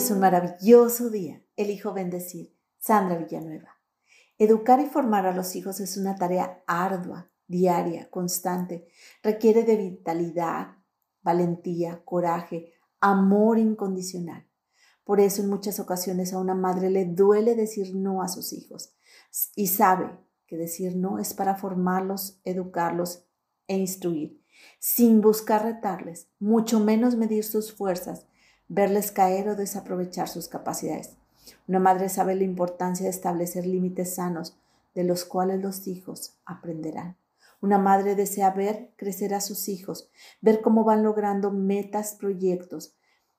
es un maravilloso día. Elijo bendecir. Sandra Villanueva. Educar y formar a los hijos es una tarea ardua, diaria, constante. Requiere de vitalidad, valentía, coraje, amor incondicional. Por eso en muchas ocasiones a una madre le duele decir no a sus hijos y sabe que decir no es para formarlos, educarlos e instruir, sin buscar retarles, mucho menos medir sus fuerzas, verles caer o desaprovechar sus capacidades. Una madre sabe la importancia de establecer límites sanos de los cuales los hijos aprenderán. Una madre desea ver crecer a sus hijos, ver cómo van logrando metas, proyectos,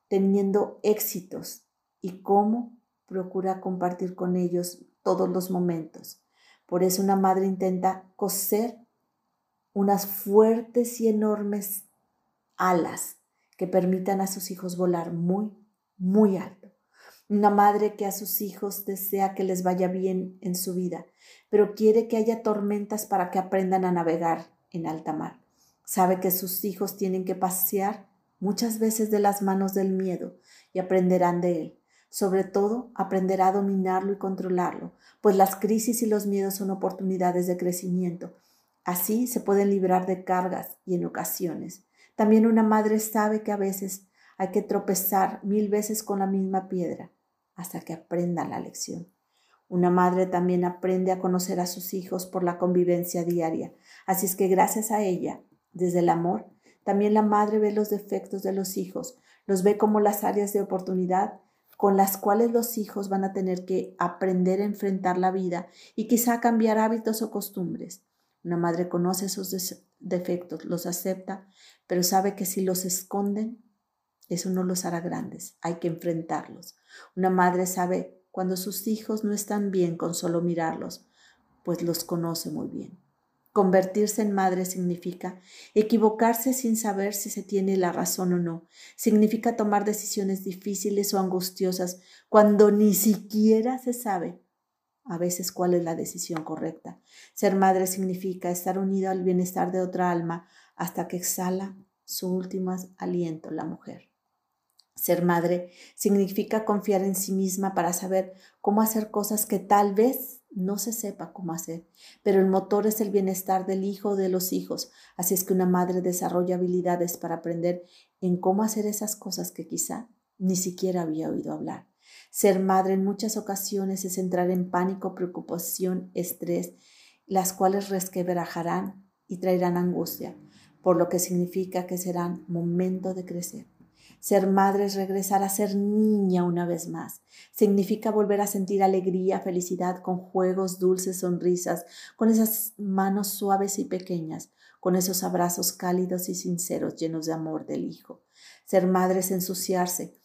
teniendo éxitos y cómo procura compartir con ellos todos los momentos. Por eso una madre intenta coser unas fuertes y enormes alas que permitan a sus hijos volar muy, muy alto. Una madre que a sus hijos desea que les vaya bien en su vida, pero quiere que haya tormentas para que aprendan a navegar en alta mar. Sabe que sus hijos tienen que pasear muchas veces de las manos del miedo y aprenderán de él. Sobre todo, aprenderá a dominarlo y controlarlo, pues las crisis y los miedos son oportunidades de crecimiento. Así se pueden librar de cargas y en ocasiones también una madre sabe que a veces hay que tropezar mil veces con la misma piedra hasta que aprendan la lección. Una madre también aprende a conocer a sus hijos por la convivencia diaria, así es que gracias a ella, desde el amor, también la madre ve los defectos de los hijos, los ve como las áreas de oportunidad con las cuales los hijos van a tener que aprender a enfrentar la vida y quizá cambiar hábitos o costumbres. Una madre conoce esos defectos, los acepta, pero sabe que si los esconden, eso no los hará grandes, hay que enfrentarlos. Una madre sabe cuando sus hijos no están bien con solo mirarlos, pues los conoce muy bien. Convertirse en madre significa equivocarse sin saber si se tiene la razón o no. Significa tomar decisiones difíciles o angustiosas cuando ni siquiera se sabe a veces cuál es la decisión correcta. Ser madre significa estar unido al bienestar de otra alma hasta que exhala su último aliento la mujer. Ser madre significa confiar en sí misma para saber cómo hacer cosas que tal vez no se sepa cómo hacer, pero el motor es el bienestar del hijo o de los hijos, así es que una madre desarrolla habilidades para aprender en cómo hacer esas cosas que quizá ni siquiera había oído hablar. Ser madre en muchas ocasiones es entrar en pánico, preocupación, estrés, las cuales resquebrajarán y traerán angustia, por lo que significa que serán momento de crecer. Ser madre es regresar a ser niña una vez más. Significa volver a sentir alegría, felicidad con juegos, dulces, sonrisas, con esas manos suaves y pequeñas, con esos abrazos cálidos y sinceros llenos de amor del hijo. Ser madre es ensuciarse,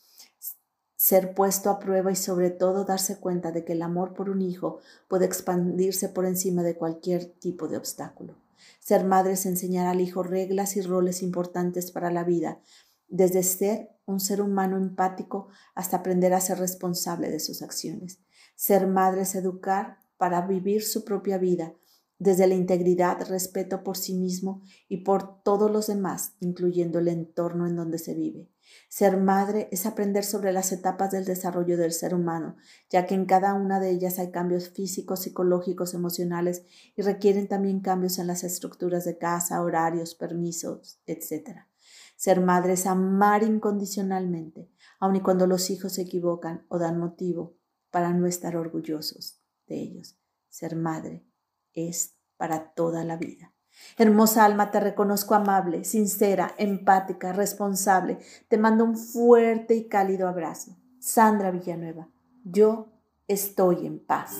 ser puesto a prueba y sobre todo darse cuenta de que el amor por un hijo puede expandirse por encima de cualquier tipo de obstáculo. Ser madre es enseñar al hijo reglas y roles importantes para la vida, desde ser un ser humano empático hasta aprender a ser responsable de sus acciones. Ser madre es educar para vivir su propia vida, desde la integridad, respeto por sí mismo y por todos los demás, incluyendo el entorno en donde se vive. Ser madre es aprender sobre las etapas del desarrollo del ser humano, ya que en cada una de ellas hay cambios físicos, psicológicos, emocionales y requieren también cambios en las estructuras de casa, horarios, permisos, etc. Ser madre es amar incondicionalmente, aun y cuando los hijos se equivocan o dan motivo para no estar orgullosos de ellos. Ser madre es para toda la vida. Hermosa alma, te reconozco amable, sincera, empática, responsable. Te mando un fuerte y cálido abrazo. Sandra Villanueva, yo estoy en paz.